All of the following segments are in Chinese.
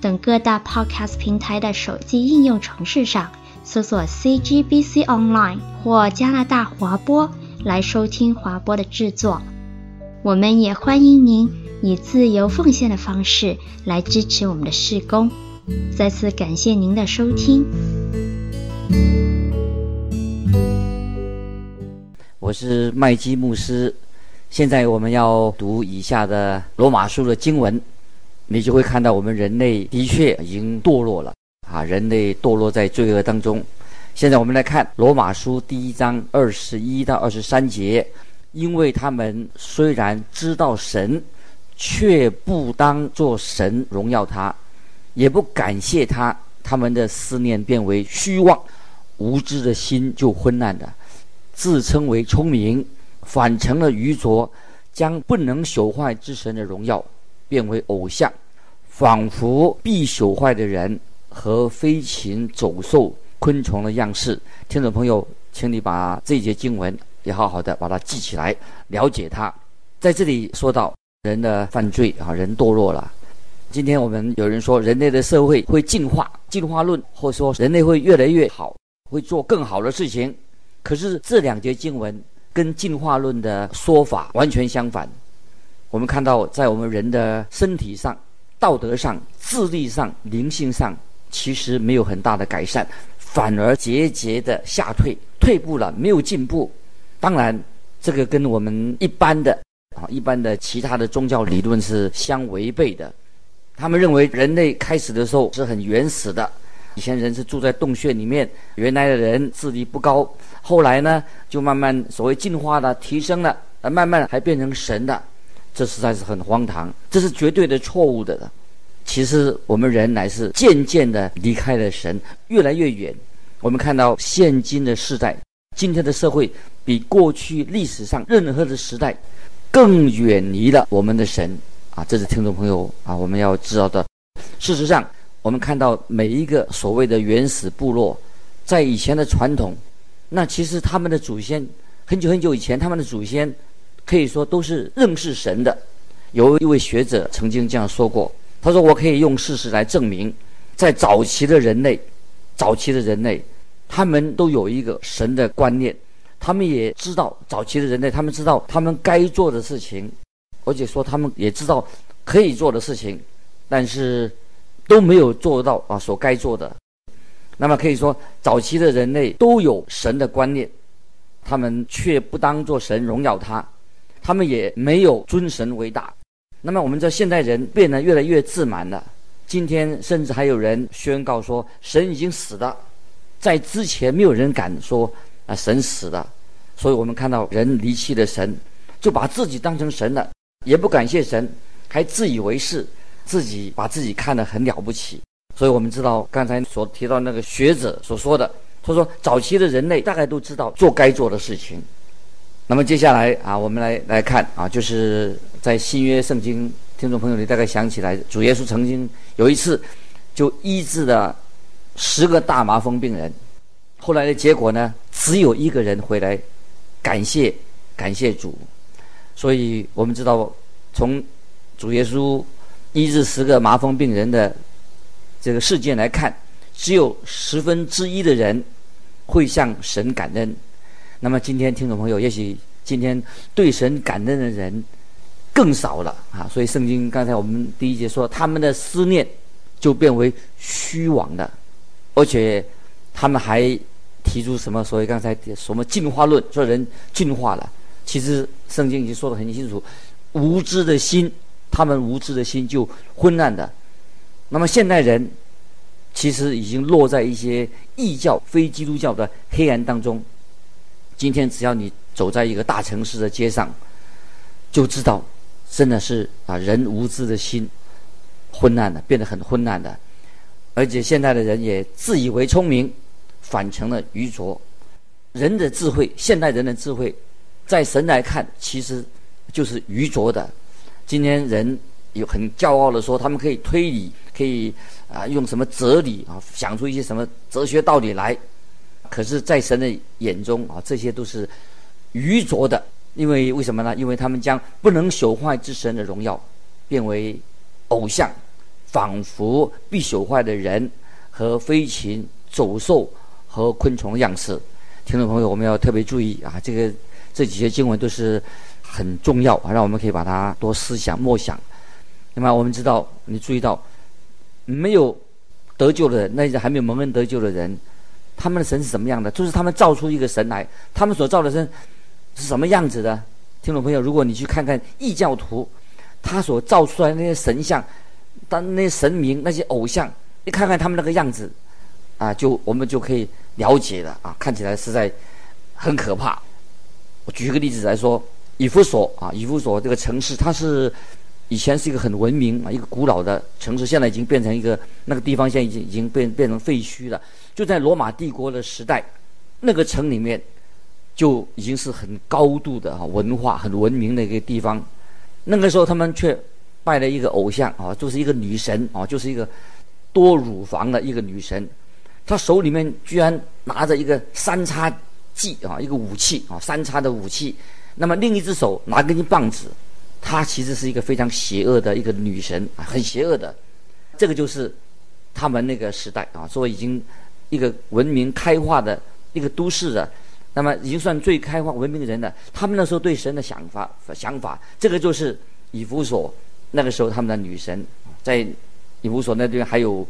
等各大 Podcast 平台的手机应用程式上搜索 CGBC Online 或加拿大华播来收听华播的制作。我们也欢迎您以自由奉献的方式来支持我们的事工。再次感谢您的收听。我是麦基牧师。现在我们要读以下的罗马书的经文，你就会看到我们人类的确已经堕落了啊！人类堕落在罪恶当中。现在我们来看罗马书第一章二十一到二十三节，因为他们虽然知道神，却不当作神荣耀他，也不感谢他，他们的思念变为虚妄，无知的心就昏暗了，自称为聪明。反成了愚拙，将不能朽坏之神的荣耀变为偶像，仿佛必朽坏的人和飞禽走兽、昆虫的样式。听众朋友，请你把这一节经文也好好的把它记起来，了解它。在这里说到人的犯罪啊，人堕落了。今天我们有人说人类的社会会进化，进化论，或者说人类会越来越好，会做更好的事情。可是这两节经文。跟进化论的说法完全相反。我们看到，在我们人的身体上、道德上、智力上、灵性上，其实没有很大的改善，反而节节的下退，退步了，没有进步。当然，这个跟我们一般的啊、一般的其他的宗教理论是相违背的。他们认为人类开始的时候是很原始的。以前人是住在洞穴里面，原来的人智力不高，后来呢就慢慢所谓进化了、提升了，呃，慢慢还变成神的，这实在是很荒唐，这是绝对的错误的。其实我们人乃是渐渐的离开了神，越来越远。我们看到现今的时代，今天的社会比过去历史上任何的时代更远离了我们的神啊！这是听众朋友啊，我们要知道的。事实上。我们看到每一个所谓的原始部落，在以前的传统，那其实他们的祖先很久很久以前，他们的祖先可以说都是认识神的。有一位学者曾经这样说过，他说：“我可以用事实来证明，在早期的人类，早期的人类，他们都有一个神的观念，他们也知道早期的人类，他们知道他们该做的事情，而且说他们也知道可以做的事情，但是。”都没有做到啊，所该做的。那么可以说，早期的人类都有神的观念，他们却不当作神荣耀他，他们也没有尊神为大。那么我们知道现代人变得越来越自满了。今天甚至还有人宣告说，神已经死了，在之前没有人敢说啊，神死了。所以我们看到人离弃了神，就把自己当成神了，也不感谢神，还自以为是。自己把自己看得很了不起，所以我们知道刚才所提到那个学者所说的，他说早期的人类大概都知道做该做的事情。那么接下来啊，我们来来看啊，就是在新约圣经，听众朋友你大概想起来，主耶稣曾经有一次就医治了十个大麻风病人，后来的结果呢，只有一个人回来感谢感谢主，所以我们知道从主耶稣。医治十个麻风病人的这个事件来看，只有十分之一的人会向神感恩。那么今天听众朋友，也许今天对神感恩的人更少了啊！所以圣经刚才我们第一节说，他们的思念就变为虚妄的，而且他们还提出什么所谓刚才什么进化论，说人进化了。其实圣经已经说得很清楚，无知的心。他们无知的心就昏暗的，那么现代人其实已经落在一些异教、非基督教的黑暗当中。今天只要你走在一个大城市的街上，就知道真的是啊，人无知的心昏暗的，变得很昏暗的。而且现在的人也自以为聪明，反成了愚拙。人的智慧，现代人的智慧，在神来看，其实就是愚拙的。今天人有很骄傲的说，他们可以推理，可以啊、用什么哲理啊想出一些什么哲学道理来。可是，在神的眼中啊，这些都是愚拙的。因为为什么呢？因为他们将不能朽坏之神的荣耀变为偶像，仿佛必朽坏的人和飞禽、走兽和昆虫的样式。听众朋友，我们要特别注意啊，这个这几节经文都是。很重要啊，让我们可以把它多思想默想。那么我们知道，你注意到，没有得救的人，那些还没有蒙恩得救的人，他们的神是什么样的？就是他们造出一个神来，他们所造的神是什么样子的？听众朋友，如果你去看看异教徒，他所造出来的那些神像，当那些神明、那些偶像，你看看他们那个样子，啊，就我们就可以了解了啊，看起来实在很可怕。我举一个例子来说。以弗所啊，以弗所这个城市，它是以前是一个很文明啊，一个古老的城市，现在已经变成一个那个地方，现在已经已经变变成废墟了。就在罗马帝国的时代，那个城里面就已经是很高度的啊文化、很文明的一个地方。那个时候，他们却拜了一个偶像啊，就是一个女神啊，就是一个多乳房的一个女神。她手里面居然拿着一个三叉戟啊，一个武器啊，三叉的武器。那么另一只手拿根棒子，她其实是一个非常邪恶的一个女神啊，很邪恶的。这个就是他们那个时代啊，说已经一个文明开化的一个都市了，那么已经算最开化文明的人了。他们那时候对神的想法想法，这个就是以弗所那个时候他们的女神，在以弗所那边还有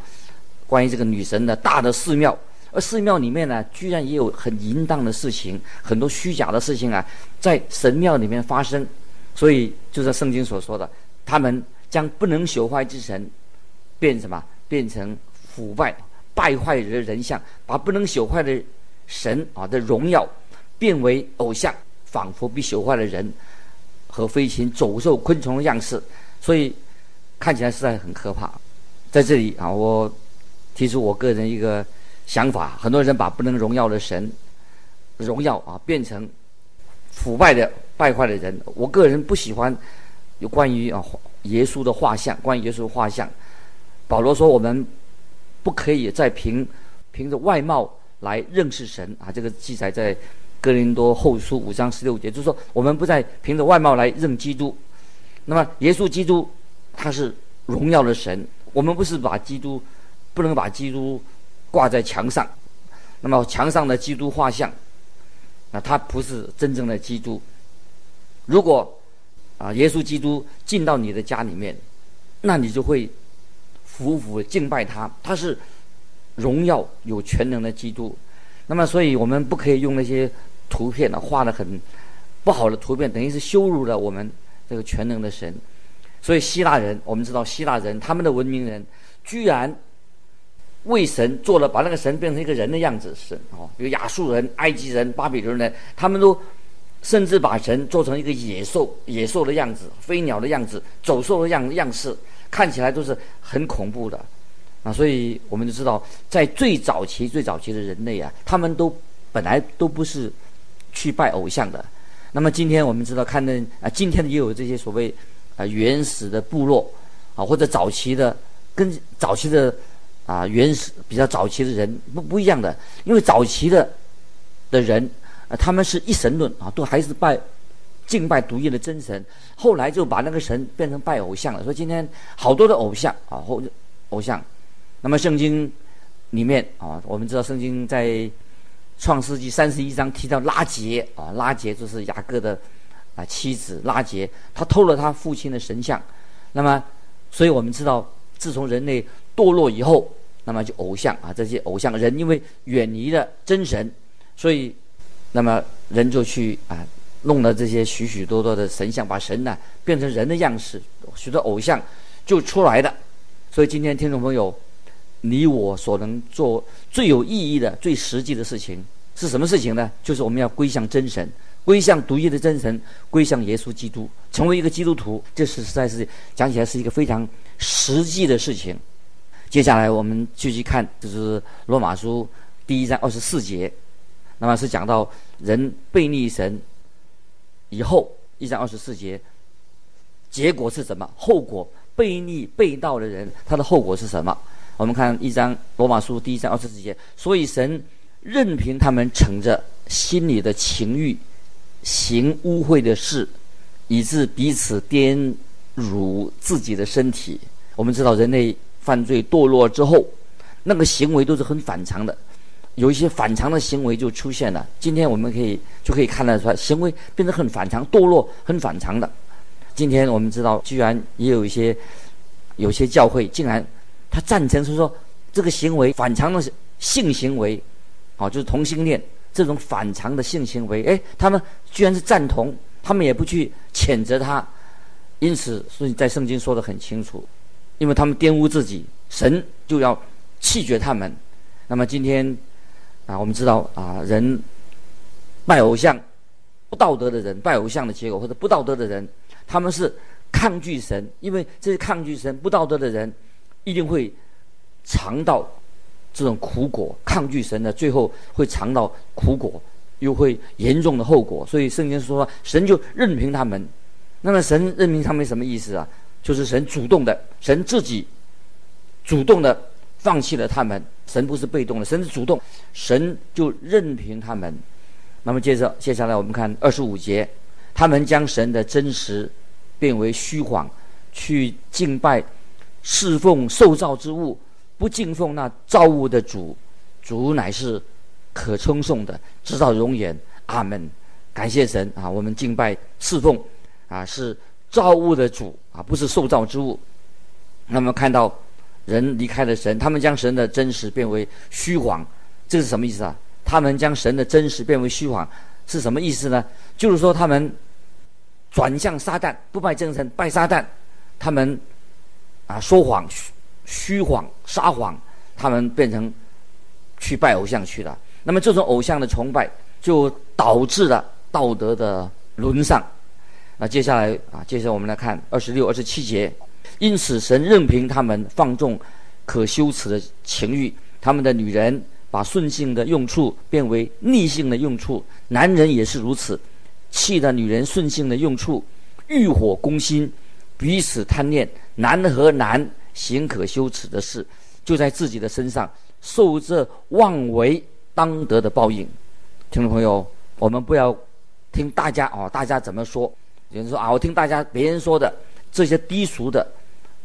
关于这个女神的大的寺庙。而寺庙里面呢，居然也有很淫荡的事情，很多虚假的事情啊，在神庙里面发生。所以就是圣经所说的，他们将不能朽坏之神变什么？变成腐败、败坏人的人像，把不能朽坏的神啊的荣耀变为偶像，仿佛被朽坏的人和飞禽、走兽、昆虫的样式。所以看起来实在很可怕。在这里啊，我提出我个人一个。想法，很多人把不能荣耀的神荣耀啊变成腐败的败坏的人。我个人不喜欢有关于啊耶稣的画像，关于耶稣的画像。保罗说，我们不可以再凭凭着外貌来认识神啊。这个记载在哥林多后书五章十六节，就是说我们不再凭着外貌来认基督。那么耶稣基督他是荣耀的神，我们不是把基督不能把基督。挂在墙上，那么墙上的基督画像，那他不是真正的基督。如果啊，耶稣基督进到你的家里面，那你就会俯伏敬拜他，他是荣耀有全能的基督。那么，所以我们不可以用那些图片呢，画的很不好的图片，等于是羞辱了我们这个全能的神。所以希腊人，我们知道希腊人他们的文明人居然。为神做了，把那个神变成一个人的样子，神哦，比如亚述人、埃及人、巴比伦人，他们都甚至把神做成一个野兽、野兽的样子、飞鸟的样子、走兽的样样式，看起来都是很恐怖的啊！所以我们就知道，在最早期、最早期的人类啊，他们都本来都不是去拜偶像的。那么今天我们知道，看的啊，今天也有这些所谓啊原始的部落啊，或者早期的跟早期的。啊，原始比较早期的人不不一样的，因为早期的的人，啊，他们是一神论啊，都还是拜敬拜独一的真神。后来就把那个神变成拜偶像了。所以今天好多的偶像啊，或偶像。那么圣经里面啊，我们知道圣经在创世纪三十一章提到拉结啊，拉结就是雅各的啊妻子拉结，他偷了他父亲的神像。那么，所以我们知道，自从人类堕落以后。那么就偶像啊，这些偶像人因为远离了真神，所以，那么人就去啊弄了这些许许多多的神像，把神呢变成人的样式，许多偶像就出来的。所以今天听众朋友，你我所能做最有意义的、最实际的事情是什么事情呢？就是我们要归向真神，归向独一的真神，归向耶稣基督，成为一个基督徒。这是实在是讲起来是一个非常实际的事情。接下来我们继续看，就是罗马书第一章二十四节，那么是讲到人悖逆神以后，一章二十四节，结果是什么？后果悖逆背道的人，他的后果是什么？我们看一章罗马书第一章二十四节，所以神任凭他们乘着心里的情欲，行污秽的事，以致彼此玷辱自己的身体。我们知道人类。犯罪堕落之后，那个行为都是很反常的，有一些反常的行为就出现了。今天我们可以就可以看得出来，行为变得很反常，堕落很反常的。今天我们知道，居然也有一些有些教会竟然他赞成是说这个行为反常的性行为，啊，就是同性恋这种反常的性行为，哎，他们居然是赞同，他们也不去谴责他。因此，所以在圣经说的很清楚。因为他们玷污自己，神就要弃绝他们。那么今天啊，我们知道啊，人拜偶像不道德的人，拜偶像的结果或者不道德的人，他们是抗拒神。因为这些抗拒神、不道德的人，一定会尝到这种苦果。抗拒神的，最后会尝到苦果，又会严重的后果。所以圣经说，神就任凭他们。那么神任凭他们什么意思啊？就是神主动的，神自己主动的放弃了他们。神不是被动的，神是主动，神就任凭他们。那么接着接下来我们看二十五节，他们将神的真实变为虚谎，去敬拜侍奉受造之物，不敬奉那造物的主。主乃是可称颂的，直到永远。阿门。感谢神啊！我们敬拜侍奉啊是。造物的主啊，不是受造之物。那么看到人离开了神，他们将神的真实变为虚谎，这是什么意思啊？他们将神的真实变为虚谎是什么意思呢？就是说他们转向撒旦，不拜真神，拜撒旦。他们啊说谎、虚虚谎、撒谎，他们变成去拜偶像去了。那么这种偶像的崇拜，就导致了道德的沦丧。那接下来啊，接下来我们来看二十六、二十七节。因此，神任凭他们放纵可羞耻的情欲，他们的女人把顺性的用处变为逆性的用处，男人也是如此，弃了女人顺性的用处，欲火攻心，彼此贪恋，男和男行可羞耻的事，就在自己的身上受这妄为当得的报应。听众朋友，我们不要听大家哦，大家怎么说？有人说啊，我听大家别人说的这些低俗的、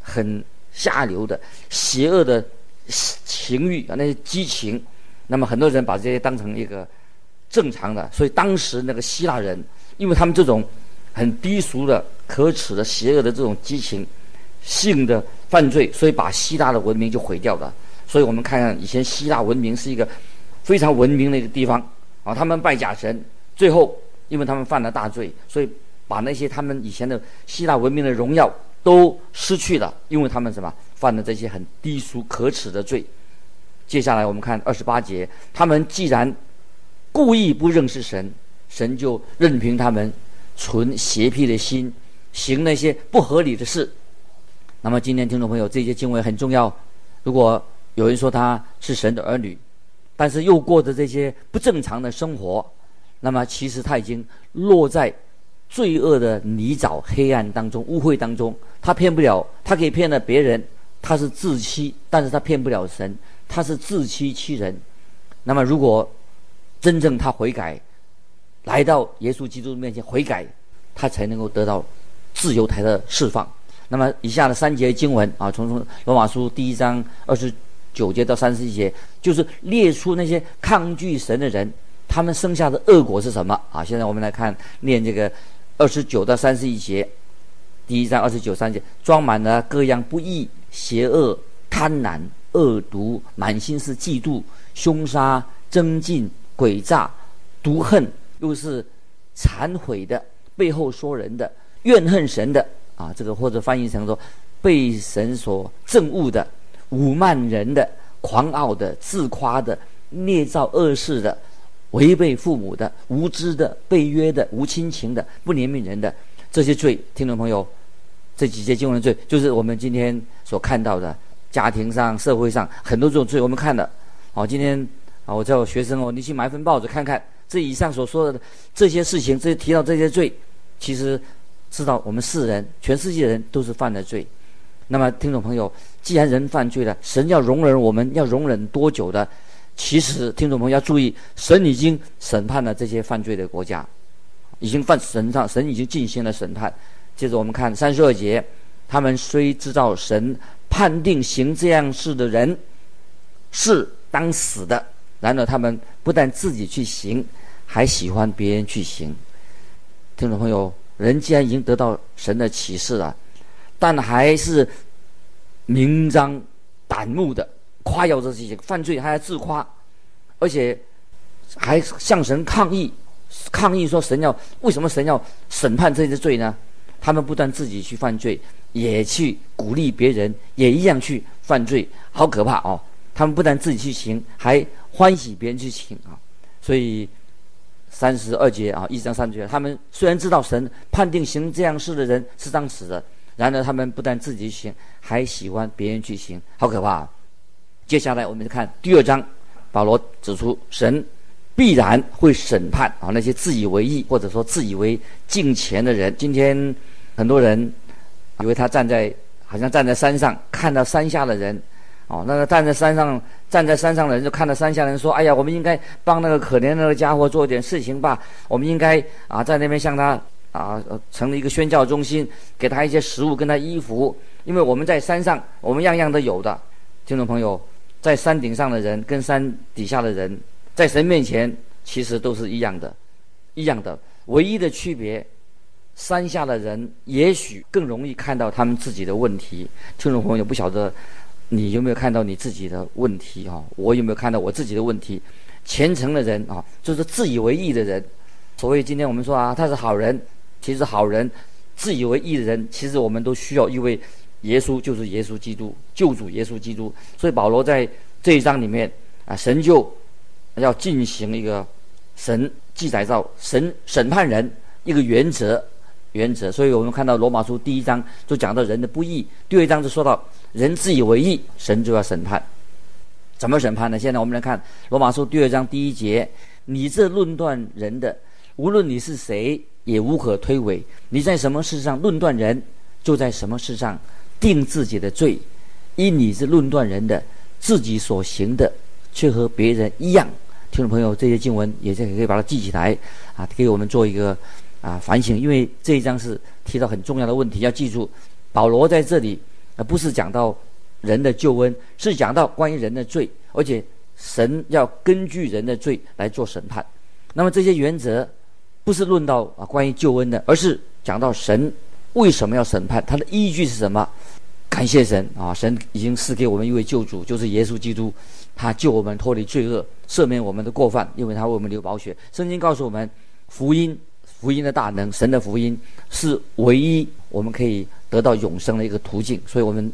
很下流的、邪恶的情欲啊，那些激情，那么很多人把这些当成一个正常的。所以当时那个希腊人，因为他们这种很低俗的、可耻的、邪恶的这种激情性的犯罪，所以把希腊的文明就毁掉了。所以我们看看以前希腊文明是一个非常文明的一个地方啊，他们拜假神，最后因为他们犯了大罪，所以。把那些他们以前的希腊文明的荣耀都失去了，因为他们什么犯了这些很低俗可耻的罪。接下来我们看二十八节，他们既然故意不认识神，神就任凭他们存邪僻的心，行那些不合理的事。那么今天听众朋友，这些经文很重要。如果有人说他是神的儿女，但是又过着这些不正常的生活，那么其实他已经落在。罪恶的泥沼、黑暗当中、污秽当中，他骗不了，他可以骗了别人，他是自欺，但是他骗不了神，他是自欺欺人。那么，如果真正他悔改，来到耶稣基督面前悔改，他才能够得到自由台的释放。那么，以下的三节经文啊，从罗马书第一章二十九节到三十一节，就是列出那些抗拒神的人，他们生下的恶果是什么啊？现在我们来看念这个。二十九到三十一节，第一章二十九三节，装满了各样不义、邪恶、贪婪、恶毒，满心是嫉妒、凶杀、争竞、诡诈、毒恨，又是忏悔的，背后说人的，怨恨神的啊，这个或者翻译成说被神所憎恶的，侮慢人的，狂傲的，自夸的，捏造恶事的。违背父母的、无知的、背约的、无亲情的、不怜悯人的这些罪，听众朋友，这几节经文的罪，就是我们今天所看到的家庭上、社会上很多这种罪，我们看的。哦，今天啊，我叫我学生哦，你去买份报纸看看，这以上所说的这些事情，这提到这些罪，其实知道我们世人，全世界人都是犯了罪。那么，听众朋友，既然人犯罪了，神要容忍我们，要容忍多久的？其实，听众朋友要注意，神已经审判了这些犯罪的国家，已经犯神上，神已经进行了审判。接着我们看三十二节，他们虽知道神判定行这样事的人是当死的，然而他们不但自己去行，还喜欢别人去行。听众朋友，人既然已经得到神的启示了，但还是明张胆目的。夸耀着自己犯罪，还要自夸，而且还向神抗议，抗议说神要为什么神要审判这些罪呢？他们不但自己去犯罪，也去鼓励别人，也一样去犯罪，好可怕哦！他们不但自己去行，还欢喜别人去行啊！所以三十二节啊，一章三节，他们虽然知道神判定行这样事的人是当死的，然而他们不但自己行，还喜欢别人去行，好可怕啊！接下来我们看第二章，保罗指出神必然会审判啊那些自以为义或者说自以为敬虔的人。今天很多人以为他站在好像站在山上看到山下的人，哦，那个站在山上站在山上的人就看到山下人说：“哎呀，我们应该帮那个可怜的那个家伙做点事情吧。我们应该啊在那边向他啊成立一个宣教中心，给他一些食物跟他衣服，因为我们在山上我们样样都有的。”听众朋友。在山顶上的人跟山底下的人，在神面前其实都是一样的，一样的。唯一的区别，山下的人也许更容易看到他们自己的问题。听众朋友，不晓得你有没有看到你自己的问题啊？我有没有看到我自己的问题？虔诚的人啊，就是自以为义的人。所谓今天我们说啊，他是好人，其实好人，自以为义的人，其实我们都需要一位。耶稣就是耶稣基督，救主耶稣基督。所以保罗在这一章里面啊，神就要进行一个神记载到神审判人一个原则原则。所以我们看到罗马书第一章就讲到人的不义，第二章就说到人自以为义，神就要审判。怎么审判呢？现在我们来看罗马书第二章第一节：你这论断人的，无论你是谁，也无可推诿。你在什么事上论断人，就在什么事上。定自己的罪，因你是论断人的，自己所行的却和别人一样。听众朋友，这些经文也是可以把它记起来啊，给我们做一个啊反省。因为这一章是提到很重要的问题，要记住，保罗在这里啊不是讲到人的救恩，是讲到关于人的罪，而且神要根据人的罪来做审判。那么这些原则不是论到啊关于救恩的，而是讲到神。为什么要审判？他的依据是什么？感谢神啊！神已经赐给我们一位救主，就是耶稣基督，他救我们脱离罪恶，赦免我们的过犯，因为他为我们流宝血。圣经告诉我们，福音，福音的大能，神的福音是唯一我们可以得到永生的一个途径。所以，我们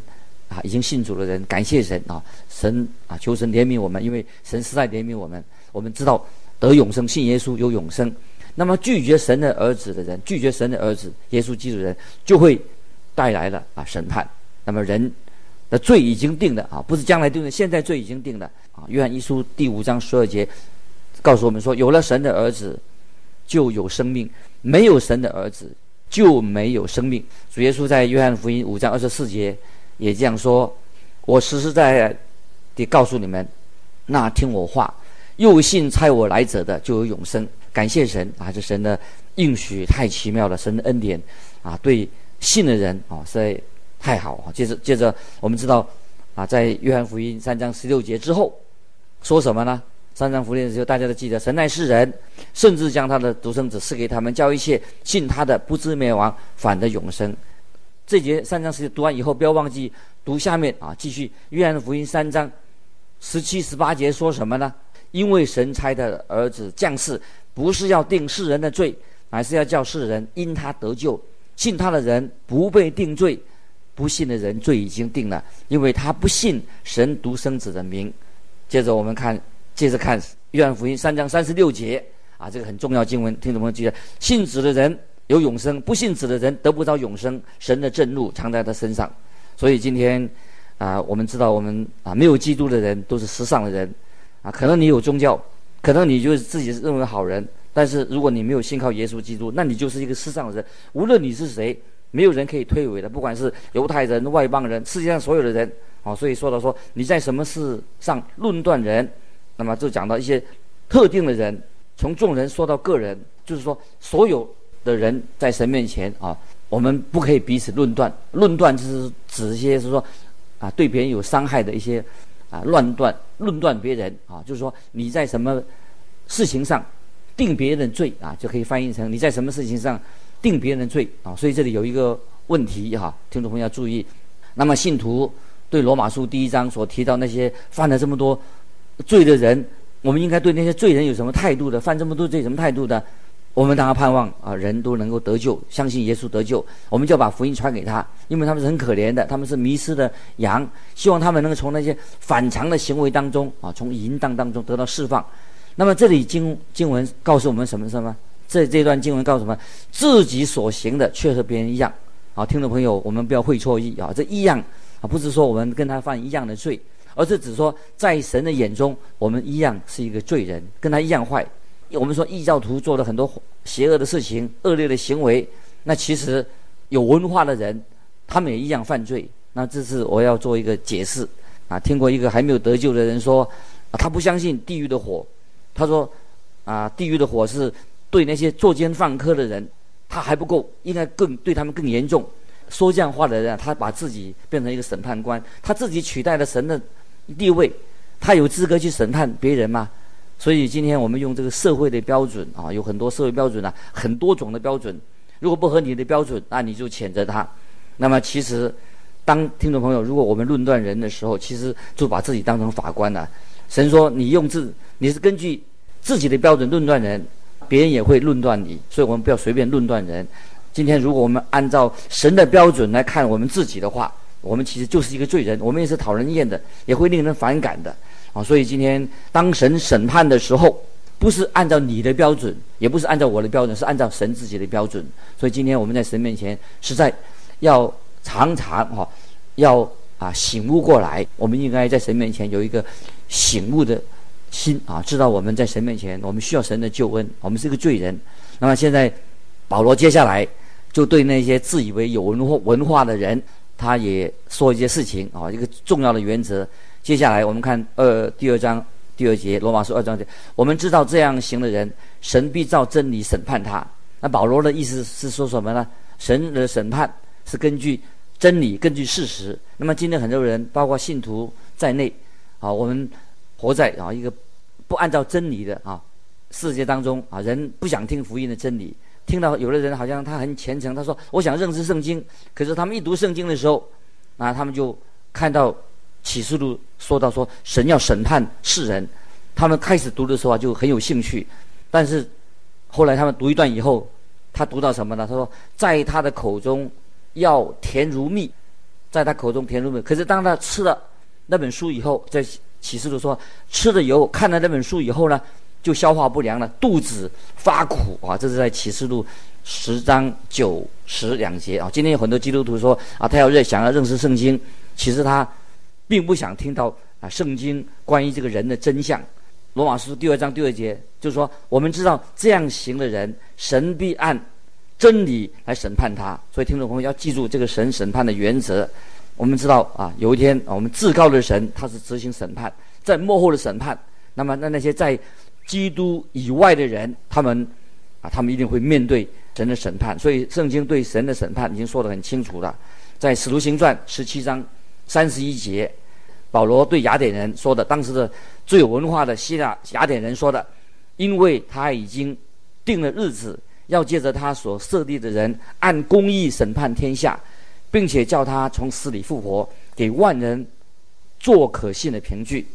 啊，已经信主的人，感谢神啊！神啊，求神怜悯我们，因为神实在怜悯我们。我们知道得永生，信耶稣有永生。那么拒绝神的儿子的人，拒绝神的儿子耶稣基督的人，就会带来了啊审判。那么人的罪已经定了啊，不是将来定的，现在罪已经定了啊。约翰一书第五章十二节告诉我们说：有了神的儿子，就有生命；没有神的儿子，就没有生命。主耶稣在约翰福音五章二十四节也这样说：我实实在在地告诉你们，那听我话，又信差我来者的，就有永生。感谢神啊！这神的应许太奇妙了，神的恩典啊，对信的人啊实在太好啊。接着，接着我们知道啊，在约翰福音三章十六节之后说什么呢？三章福音的时候，大家都记得，神爱世人，甚至将他的独生子赐给他们，叫一切信他的不至灭亡，反得永生。这节三章十读完以后，不要忘记读下面啊，继续约翰福音三章十七、十八节说什么呢？因为神差的儿子降世。不是要定世人的罪，乃是要叫世人因他得救。信他的人不被定罪，不信的人罪已经定了，因为他不信神独生子的名。接着我们看，接着看约翰福音三章三十六节啊，这个很重要经文，听众朋友记得：信子的人有永生，不信子的人得不到永生。神的震怒藏在他身上。所以今天啊，我们知道我们啊没有基督的人都是世上的人啊，可能你有宗教，可能你就是自己认为好人，但是如果你没有信靠耶稣基督，那你就是一个世上的人。无论你是谁，没有人可以推诿的，不管是犹太人、外邦人，世界上所有的人啊。所以说到说你在什么事上论断人，那么就讲到一些特定的人，从众人说到个人，就是说所有的人在神面前啊，我们不可以彼此论断。论断就是指一些是说。啊，对别人有伤害的一些啊，乱断论断别人啊，就是说你在什么事情上定别人的罪啊，就可以翻译成你在什么事情上定别人的罪啊。所以这里有一个问题哈、啊，听众朋友要注意。那么信徒对罗马书第一章所提到那些犯了这么多罪的人，我们应该对那些罪人有什么态度的？犯这么多罪什么态度的？我们当然盼望啊，人都能够得救，相信耶稣得救，我们就把福音传给他，因为他们是很可怜的，他们是迷失的羊，希望他们能够从那些反常的行为当中啊，从淫荡当中得到释放。那么这里经经文告诉我们什么什么？这这段经文告诉我们，自己所行的却和别人一样。啊，听众朋友，我们不要会错意啊，这一样啊，不是说我们跟他犯一样的罪，而是指说在神的眼中，我们一样是一个罪人，跟他一样坏。我们说异教徒做了很多邪恶的事情、恶劣的行为，那其实有文化的人，他们也一样犯罪。那这是我要做一个解释啊。听过一个还没有得救的人说，啊，他不相信地狱的火。他说，啊，地狱的火是对那些作奸犯科的人，他还不够，应该更对他们更严重。说这样话的人，他把自己变成一个审判官，他自己取代了神的地位，他有资格去审判别人吗？所以今天我们用这个社会的标准啊，有很多社会标准啊，很多种的标准。如果不合你的标准，那你就谴责他。那么其实，当听众朋友，如果我们论断人的时候，其实就把自己当成法官了。神说你用自你是根据自己的标准论断人，别人也会论断你。所以我们不要随便论断人。今天如果我们按照神的标准来看我们自己的话，我们其实就是一个罪人，我们也是讨人厌的，也会令人反感的。啊，所以今天当神审判的时候，不是按照你的标准，也不是按照我的标准，是按照神自己的标准。所以今天我们在神面前，实在要常常哈，要啊醒悟过来。我们应该在神面前有一个醒悟的心啊，知道我们在神面前，我们需要神的救恩，我们是个罪人。那么现在保罗接下来就对那些自以为有文化文化的人，他也说一些事情啊，一个重要的原则。接下来我们看二第二章第二节，罗马书二章节，我们知道这样行的人，神必照真理审判他。那保罗的意思是说什么呢？神的审判是根据真理，根据事实。那么今天很多人，包括信徒在内，啊，我们活在啊一个不按照真理的啊世界当中啊，人不想听福音的真理。听到有的人好像他很虔诚，他说我想认识圣经，可是他们一读圣经的时候，啊，他们就看到。启示录说到说神要审判世人，他们开始读的时候啊就很有兴趣，但是后来他们读一段以后，他读到什么呢？他说在他的口中要甜如蜜，在他口中甜如蜜。可是当他吃了那本书以后，在启示录说吃了以后，看了那本书以后呢，就消化不良了，肚子发苦啊。这是在启示录十章九十两节啊。今天有很多基督徒说啊，他要认想要认识圣经，其实他。并不想听到啊，圣经关于这个人的真相。罗马书第二章第二节就是说，我们知道这样行的人，神必按真理来审判他。所以听众朋友要记住这个神审判的原则。我们知道啊，有一天我们至高的神他是执行审判，在幕后的审判。那么那那些在基督以外的人，他们啊，他们一定会面对神的审判。所以圣经对神的审判已经说得很清楚了，在使徒行传十七章。三十一节，保罗对雅典人说的，当时的最有文化的希腊雅典人说的，因为他已经定了日子，要借着他所设立的人按公义审判天下，并且叫他从死里复活，给万人做可信的凭据。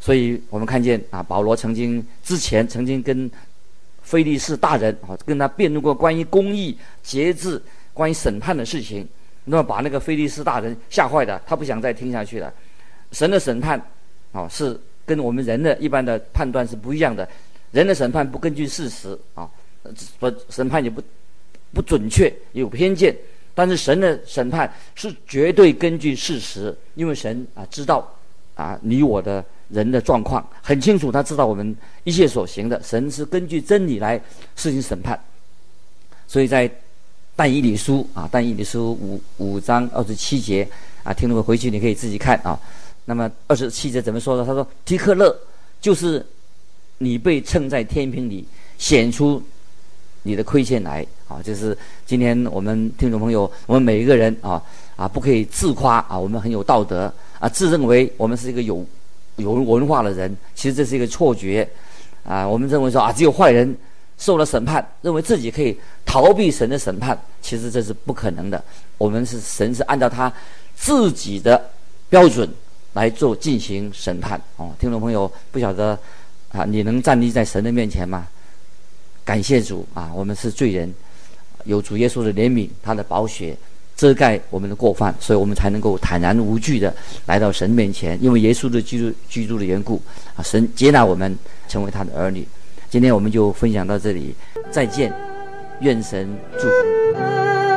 所以我们看见啊，保罗曾经之前曾经跟菲利士大人啊，跟他辩论过关于公义、节制、关于审判的事情。那么把那个菲利斯大人吓坏的，他不想再听下去了。神的审判，啊，是跟我们人的一般的判断是不一样的。人的审判不根据事实，啊，不审判也不不准确，有偏见。但是神的审判是绝对根据事实，因为神啊知道啊你我的人的状况很清楚，他知道我们一切所行的，神是根据真理来施行审判。所以在但以理书啊，但以理书五五章二十七节啊，听众们回去你可以自己看啊。那么二十七节怎么说呢？他说：“提克勒就是你被称在天平里显出你的亏欠来啊，就是今天我们听众朋友，我们每一个人啊啊，不可以自夸啊，我们很有道德啊，自认为我们是一个有有文化的人，其实这是一个错觉啊。我们认为说啊，只有坏人受了审判，认为自己可以逃避神的审判，其实这是不可能的。我们是神是按照他自己的标准。”来做进行审判哦，听众朋友，不晓得啊，你能站立在神的面前吗？感谢主啊，我们是罪人，有主耶稣的怜悯，他的宝血遮盖我们的过犯，所以我们才能够坦然无惧的来到神面前。因为耶稣的居住居住的缘故啊，神接纳我们成为他的儿女。今天我们就分享到这里，再见，愿神祝福。